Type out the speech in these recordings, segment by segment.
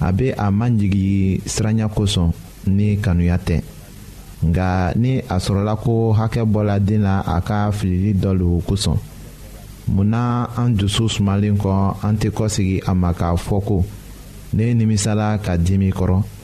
a bɛ a manjigi siranya kosɔn ni kanuya tɛ nka ni a sɔrɔla ko hakɛ bɔla den na a ka filili dɔ lo kosɔn mun na an dusu sumalen kɔ an tɛ kɔsegi a ma k'a fɔ ko ne nimisala ka dimi kɔrɔ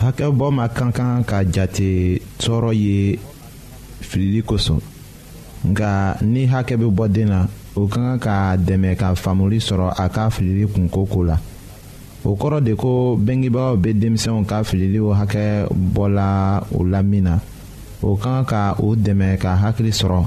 hakɛ bɔ ma ka kan ka jate tɔɔrɔ ye filili kosɔn nka ni hakɛ bɛ bɔ den na o ka kan ka dɛmɛ ka faamuli sɔrɔ a ka filili kunko ko la o kɔrɔ de ko bɛnkibaaw bɛ denmisɛnw ka fililiw hakɛ bɔla u la min na o ka kan ka u dɛmɛ ka hakili sɔrɔ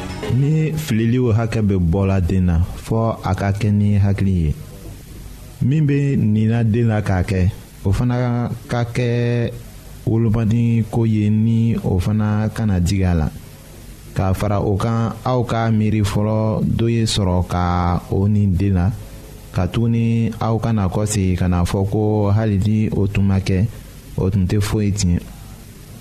ni fililiw hakɛ bɛ bɔla den na fɔɔ a ka kɛ ni hakili ye min bɛ nina den na k'a kɛ o fana ka kɛ wolomadi ko ye ni o fana kana jigi a la k'a fara o kan aw ka miiri fɔlɔ dɔ ye sɔrɔ ka o ni den na katuguni aw kana kɔsegin ka na fɔ ko hali ni o tun ma kɛ o tun tɛ foyi tiɲɛ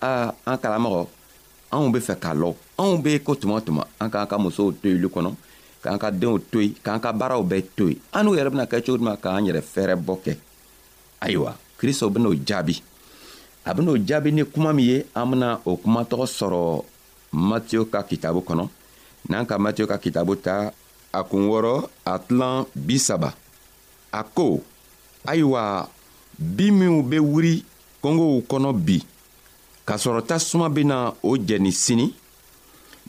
aa an kalamɔgɔ anw be fɛ k'a lɔn anw be ko tuma tuma an k'an ka musow to yili kɔnɔ k'an ka denw to yen k'an ka baaraw bɛɛ to yen an n'u yɛrɛ bena kɛ cogo duma k'an yɛrɛ fɛɛrɛ bɔ kɛ ayiwa kristo ben'o jaabi a ben'o jaabi ni kuma min ye an bena o kuma tɔgɔ sɔrɔ matiyo ka kitabu kɔnɔ n'an ka matiyo ka kitabu ta a kun wɔrɔ a tilan bi saba a ko ayiwa bi minw bɛ wuri kɔngow kɔnɔ bi k'a sɔrɔ tasuma bɛna o jɛni sini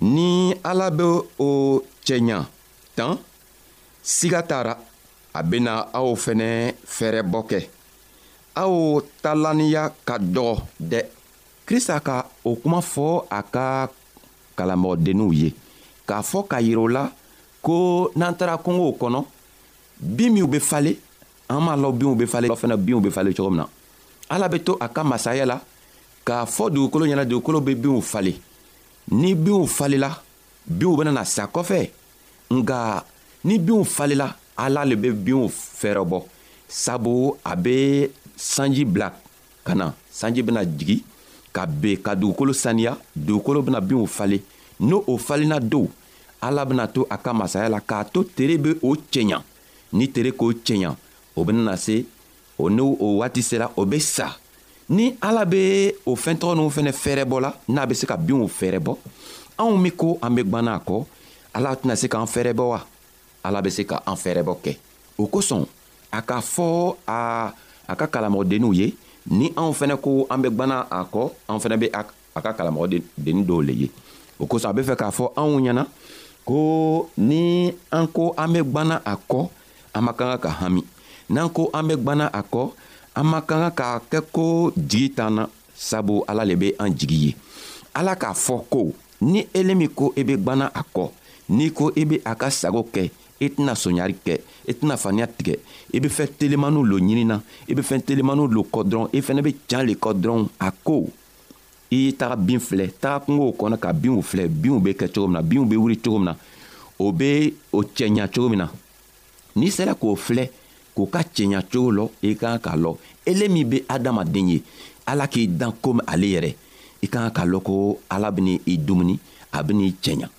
ni ala bɛ o cɛɲa tan siga t'a ra a bɛna aw fɛnɛ fɛɛrɛbɔ kɛ aw talaniya ka dɔgɔ dɛ krista ka o kuma fɔ a ka kalamɔgɔdenninw ye k'a fɔ k'a yirɛ u la ko n'an taara kungow kɔnɔ bin minw bɛ falen an b'a lɔ binw bɛ falen fana binw bɛ falen cogo min na ala bɛ to a ka masaya la k'a fɔ dugukolo ɲɛna dugukolo bɛ binw falen ni binw falela binw bɛna na sa kɔfɛ nka ni binw falela ala le bɛ binw fɛɛrɛ bɔ sabu a bɛ sanji bila ka na sanji bena jigi ka ben ka dugukolo saniya dugukolo bena binw falen n'o o falenna dow ala bena to a ka masaya la k'a to tere be o cɛɲa ni tere k'o cɛɲa o benana se o n'o o waati sera o be sa ni ala be o fɛntɔgɔ n'u fɛnɛ fɛɛrɛbɔ la n'a be se ka binw fɛɛrɛbɔ anw min ko an be gwanna a kɔ ala tɛna se k'an fɛɛrɛbɔ wa ala be se ka an fɛɛrɛbɔ kɛ o kosɔn a ka fɔ a a ka kalamɔgɔdenninw ye ni anw fɛnɛ ko an bɛ gwana a kɔ an fɛnɛ be a ka kalamɔgɔdennin dɔw le ye o kosɔn a be fɛ k'a fɔ anw ɲɛna ko ni an ko an be gwana a kɔ an ma kan ka ka hami n'an ko an be gwana a kɔ an ma kan ka k'a kɛ ko jigi t'an na sabu ala le be an jigi ye ala k'a fɔ ko ni elemi ko i be gwana a kɔ n'i ko i be a ka sago kɛ i tɛna soɲari kɛ i tɛna faniya tigɛ i bɛ fɛn telimaniw lo ɲini na i bɛ fɛn telimaniw lo kɔ dɔrɔn i fɛnɛ bɛ can le kɔ dɔrɔn a ko i ye taga bin filɛ taga kungow kɔnɔ ka binw filɛ binw bɛ kɛ cogo min na binw bɛ wuli cogo min na o bɛ o cɛɲa cogo min na n'i sera k'o filɛ k'o ka cɛɲa cogo lɔ i kan ka lɔ ele min bɛ adamaden ye ala k'i dan komi ale yɛrɛ i kan ka lɔ ko ala bɛna i dumuni a bɛna i cɛɲa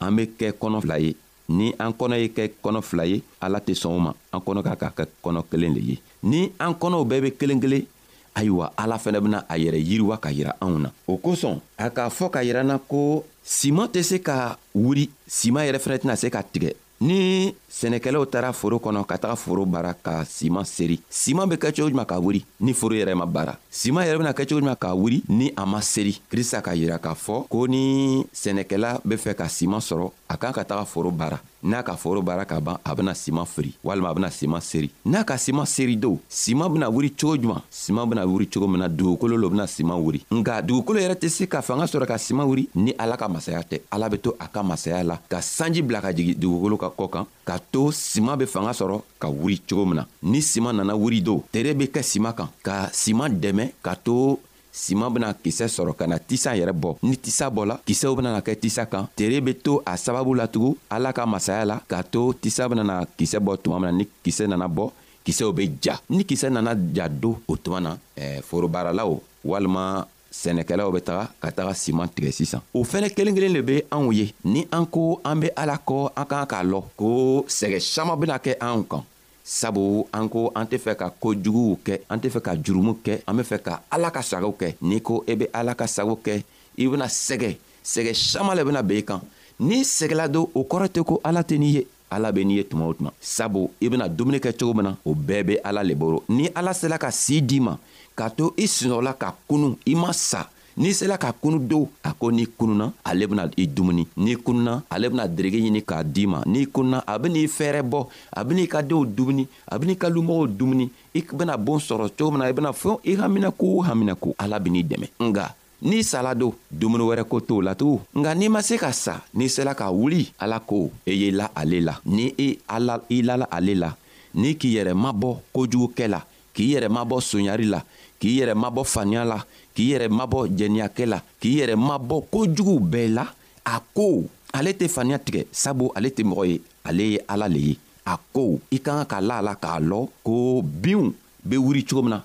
an be kɛ kɔnɔ fila ye ni an kɔnɔ ye kɛ kɔnɔ fila ye ala tɛ sɔn o ma an kɔnɔ ka ka kɛ kɔnɔ kelen le ye ni an kɔnɔw bɛɛ be kelen kelen ayiwa ala fɛnɛ bena a yɛrɛ yiriwa ka yira anw na o kosɔn a k'a fɔ ka yir'an na ko siman tɛ se ka wuri siman yɛrɛ fɛnɛ tɛna se ka tigɛ ni sɛnɛkɛlaw taara foro kɔnɔ ka taga foro baara ka siman seri siman be kɛ cogo juman k'a wuri ni foro yɛrɛ ma baara siman yɛrɛ bena kɛ cogo juman k'a wuri ni a ma seri krista k'a yira k'a fɔ ko ni sɛnɛkɛla be fɛ ka siman sɔrɔ a kan ka taga foro baara n'a ka foro baara ka ban a bena siman firi walima a bena siman seri n'a ka siman seri don siman bena wuri cogo juman siman bena wuri cogo min na dugukolo lo bena siman wuri nka dugukolo yɛrɛ tɛ se ka fanga sɔrɔ ka siman wuri ni ala ka masaya tɛ ala be to a ka masaya la ka sanji bila ka jigi dugukolo ka kɔ kan ka to siman be fanga sɔrɔ ka wuri cogo min na ni siman nana wuri do tere be kɛ siman kan ka siman dɛmɛ ka to siman bena kisɛ sɔrɔ ka na tisa yɛrɛ bɔ ni tisa bɔla kisɛw benana kɛ tisa kan tere be to a sababu latugun ala ka masaya la k'a to tisa benana kisɛ bɔ tuma min na ni kisɛ nana bɔ kisɛw bɛ ja ni kisɛ nana ja don o tuma na eh, forobaaralaw walima sɛnɛkɛlaw bɛ taga ka taga siman tigɛ sisan o fɛnɛ kelen kelen de bɛ anw ye ni an ko an bɛ ala kɔ an kan k'a lɔ ko sɛgɛ saman bɛna kɛ anw kan sabu an ko an tɛ fɛ ka ko juguw kɛ an tɛ fɛ ka jurumu kɛ an be fɛ ka ala ka sago kɛ n'i ko i e be ala ka sago kɛ i bena sɛgɛ sɛgɛ saman le bena ben i kan n'i sɛgɛla don o kɔrɔ tɛ ko ala tɛ n'i ye ala be n'i ye tuma o tuma sabu i bena dumuni kɛ cogo min na o bɛɛ be ala le boro ni ala sela ka sii di ma k'a to i sinɔgɔla ka kunu i ma sa n'i sela ka kunu don a ko n'i kununa ale bena i dumuni n'i kununa ale bena derege ɲini k'a di ma n'i kununa a ben'i fɛɛrɛ bɔ a ben'i ka denw dumuni a ben'i ka lumɔgɔw dumuni i bena boon sɔrɔ cogo min na i bena fɛn i haminaku o haminaku ala ben'i dɛmɛ nga n'i sala don dumuni wɛrɛ ko t'o la tugun nka n'i ma se ka sa n'i sela ka wuli ala ko e y'i la ale la ni i e ala i lala ale la ni k'i yɛrɛ mabɔ kojugukɛ la k'i yɛrɛ mabɔ sonyari la k'i yɛrɛ mabɔ faniya la k'i yɛrɛ mabɔ jɛniyakɛ la k'i yɛrɛ mabɔ kojuguw bɛɛ la a ko ale tɛ faniya tigɛ sabu ale tɛ mɔgɔ ye ale ye ala le ye a ko i ka kan ka la a la k'a lɔ ko binw be wuri cogo min na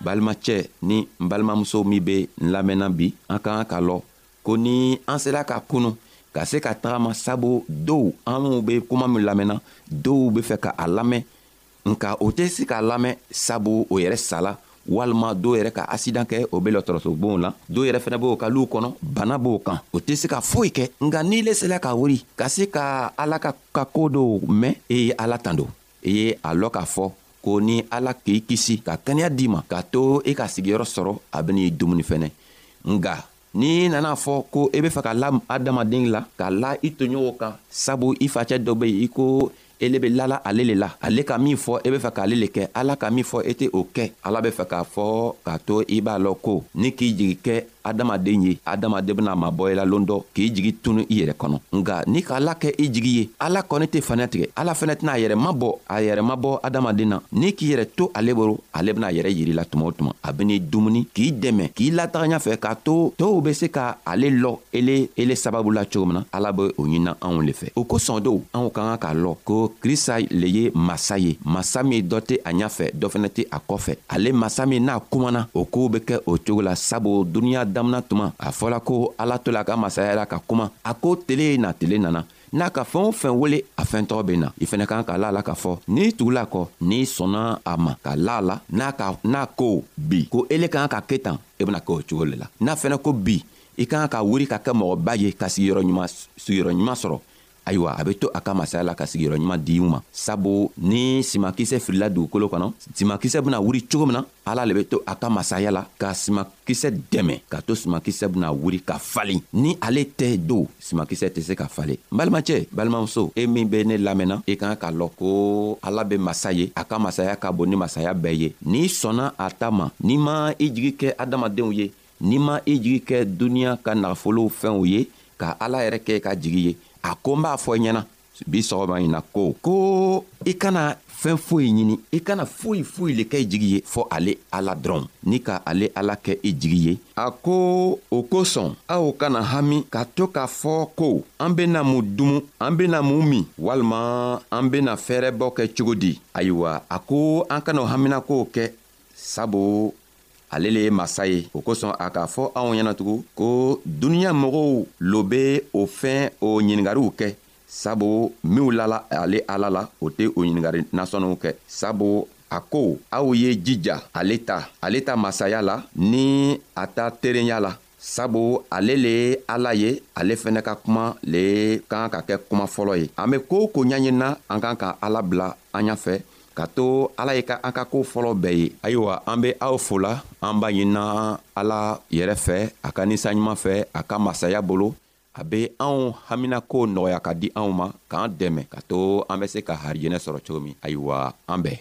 balimacɛ ni n balimamuso min be n lamɛnna bi an ka kan ka lɔ ko ni an sela ka kunu ka se ka tagama sabu dow anw be kuma min lamɛnna dow be fɛ ka a lamɛn nka o tɛ se k'a lamɛn sabu o yɛrɛ sala walima dɔw yɛrɛ ka asidan kɛ o be lɔtɔrɔsobonw la dɔw yɛrɛ fɛnɛ b'o ka luw kɔnɔ bana b'o kan o tɛ se ka foyi kɛ nka n'i le sela ka wuri ka se ka ala ka ka koo dɔw mɛn e ye ala tan don i ye a lɔ k'a fɔ ko ni ala k'i kisi ka kɛnɛya d'i ma k'a to i ka sigiyɔrɔ sɔrɔ a ben'i dumuni fɛnɛ nga n'i nana fɔ ko i be fɛ ka la adamaden la ka la i toɲɔgɔn kan sabu i facɛ dɔ be i ko ele be lala ale le la ale ka min fɔ e be fɛ k'ale le kɛ ala ka min fɔ e tɛ o kɛ ala be fɛ k'a fɔ k'a to i b'a lɔn ko ni k'i jigi kɛ adamaden ye adamaden bena mabɔ i la lon dɔ k'i jigi tunu i yɛrɛ kɔnɔ nga ni ka ala kɛ i jigi ye ala kɔni tɛ faniya tigɛ ala fɛnɛ tɛna a yɛrɛ mabɔ a yɛrɛ mabɔ adamaden na ni k'i yɛrɛ to ale boro ale bena yɛrɛ yirila tuma o tuma a ben'i dumuni k'i dɛmɛ k'i lataga ɲa fɛ k'a to tow be se ka ale lɔ ele ele sababu la cogo min na ala be o ɲinina anw le fɛ o kosɔn dow anw ka kan k'a lɔ ko krista le ye masa ye masa min dɔ tɛ a ɲafɛ dɔ fɛnɛ tɛ a kɔfɛ ale masa min n'a kumana o koow be kɛ o cogo la sabu duniɲa damina tuma a fɔla ko ala to la ka masaya la ka kuma a ko tele na tele nana n'a ka fɛɛn o fɛn wele a fɛn tɔgɔ bɛ na i fɛnɛ kan ka la la k'a fɔ n'i tugula kɔ n'i sɔnna a ma ka la la n'a ka n'a ko bi ko ele kan ka ke tan i e bena kɛ o cogo le la n'a fɛnɛ ko bi i kan ka wuri ka kɛ mɔgɔba ye ka sigiyɔrɔ ɲuman sigiyɔrɔ ɲuman sɔrɔ ayiwa a be to a ka masaya la ka sigiyɔrɔ ɲuman di ma sabu ni simakisɛ filila dugukolo kɔnɔ simakisɛ bena wuri cogo min na ala le be to a ka masaya la ka simakisɛ dɛmɛ ka to simakisɛ bena wuri ka falen ni ale tɛ do simakisɛ tɛ se ka falen n balimacɛ balimamuso e min be ne lamɛnna i e kan k'a lɔn ko ala be masa ye a ka masaya ka bon ni masaya bɛɛ ye n'i sɔnna a ta ma n'i ma i jigi kɛ adamadenw ye n'i ma i jigi kɛ duniɲa ka nagafolow fɛnw ye ka ala yɛrɛ kɛ i ka jigi ye a ko n b'a fɔ i ɲɛna bi sɔgɔma ɲi na ko ko i kana fɛn foyi ɲini i kana foyi foyi le kɛ i jigi ye fɔ ale ala dɔrɔn ni ka ale ala kɛ i jigi ye a ko o kosɔn aw kana hami ka to k'a fɔ ko an bena mun dumu an bena mun min walima an bena fɛɛrɛbɔ kɛ cogo di ayiwa a ko an kana o haminakow kɛ sabu ale le ye masa ye o kosɔn a k'a fɔ anw ɲɛnatugun ko duniɲa mɔgɔw lo be o fɛn o ɲiningariw kɛ sabu minw lala ale ala la o tɛ o ɲiningari nasɔnniw kɛ sabu a ko aw ye jija ale ta ale ta masaya la ni a ta terenya la sabu ale le ye ala ye ale fɛnɛ ka kuma le kan ka kɛ kuma fɔlɔ ye an be koo ko ɲaɲinina an kan ka ala bila an ɲa fɛ ka to ala ye ka an ka koo fɔlɔ bɛɛ ye ayiwa an be aw fola an b'a ɲinina ala yɛrɛ fɛ a ka ninsanɲuman fɛ a ka masaya bolo a be anw haminako nɔgɔya ka di anw ma k'an dɛmɛ ka to an be se ka harijɛnɛ sɔrɔ cogo min ayiwa an bɛɛ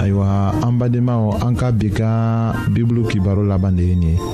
ayiwa an badenmaw an ka bi ka bibulu kibaro laban de ye nin ye